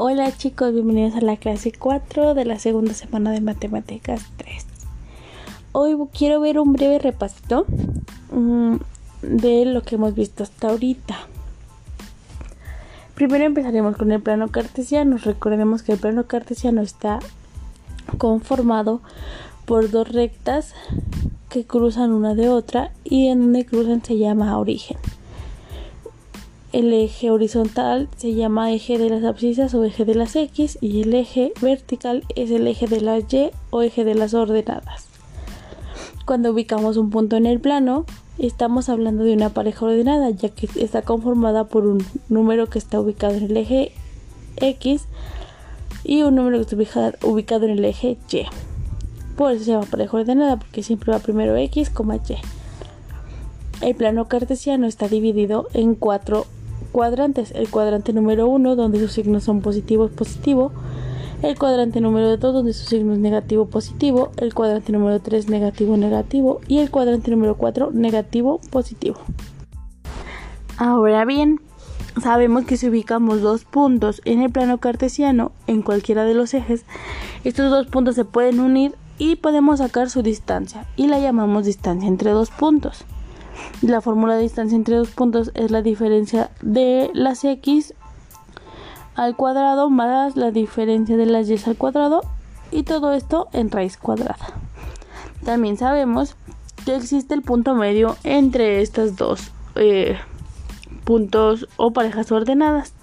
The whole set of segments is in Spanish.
Hola chicos, bienvenidos a la clase 4 de la segunda semana de Matemáticas 3. Hoy quiero ver un breve repasito mm, de lo que hemos visto hasta ahorita. Primero empezaremos con el plano cartesiano. Recordemos que el plano cartesiano está conformado por dos rectas que cruzan una de otra y en donde cruzan se llama origen. El eje horizontal se llama eje de las abscisas o eje de las X y el eje vertical es el eje de las Y o eje de las ordenadas. Cuando ubicamos un punto en el plano, estamos hablando de una pareja ordenada, ya que está conformada por un número que está ubicado en el eje X y un número que está ubicado en el eje Y. Por eso se llama pareja ordenada, porque siempre va primero X, Y. El plano cartesiano está dividido en cuatro cuadrantes. El cuadrante número 1, donde sus signos son positivo, positivo. El cuadrante número 2, donde su signo es negativo, positivo. El cuadrante número 3, negativo, negativo. Y el cuadrante número 4, negativo, positivo. Ahora bien, sabemos que si ubicamos dos puntos en el plano cartesiano, en cualquiera de los ejes, estos dos puntos se pueden unir y podemos sacar su distancia y la llamamos distancia entre dos puntos. La fórmula de distancia entre dos puntos es la diferencia de las x al cuadrado más la diferencia de las y al cuadrado y todo esto en raíz cuadrada. También sabemos que existe el punto medio entre estas dos eh, puntos o parejas ordenadas.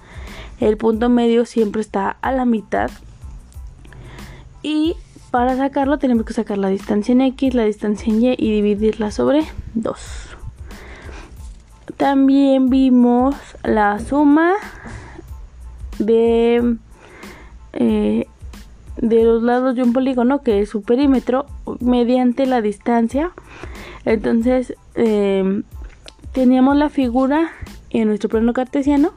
El punto medio siempre está a la mitad y para sacarlo tenemos que sacar la distancia en x, la distancia en y y dividirla sobre 2. También vimos la suma de, eh, de los lados de un polígono que es su perímetro mediante la distancia. Entonces em, teníamos la figura en nuestro plano cartesiano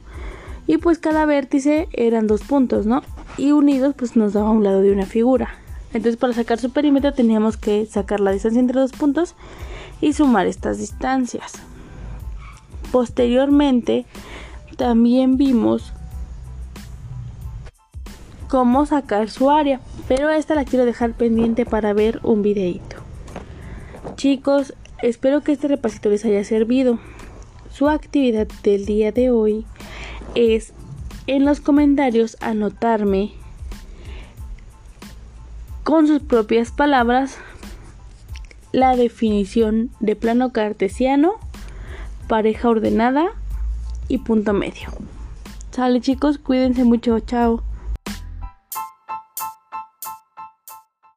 y pues cada vértice eran dos puntos, ¿no? Y unidos pues nos daba un lado de una figura. Entonces para sacar su perímetro teníamos que sacar la distancia entre dos puntos y sumar estas distancias. Posteriormente, también vimos cómo sacar su área, pero esta la quiero dejar pendiente para ver un videito. Chicos, espero que este repasito les haya servido. Su actividad del día de hoy es en los comentarios anotarme con sus propias palabras la definición de plano cartesiano pareja ordenada y punto medio. Sale chicos, cuídense mucho, chao.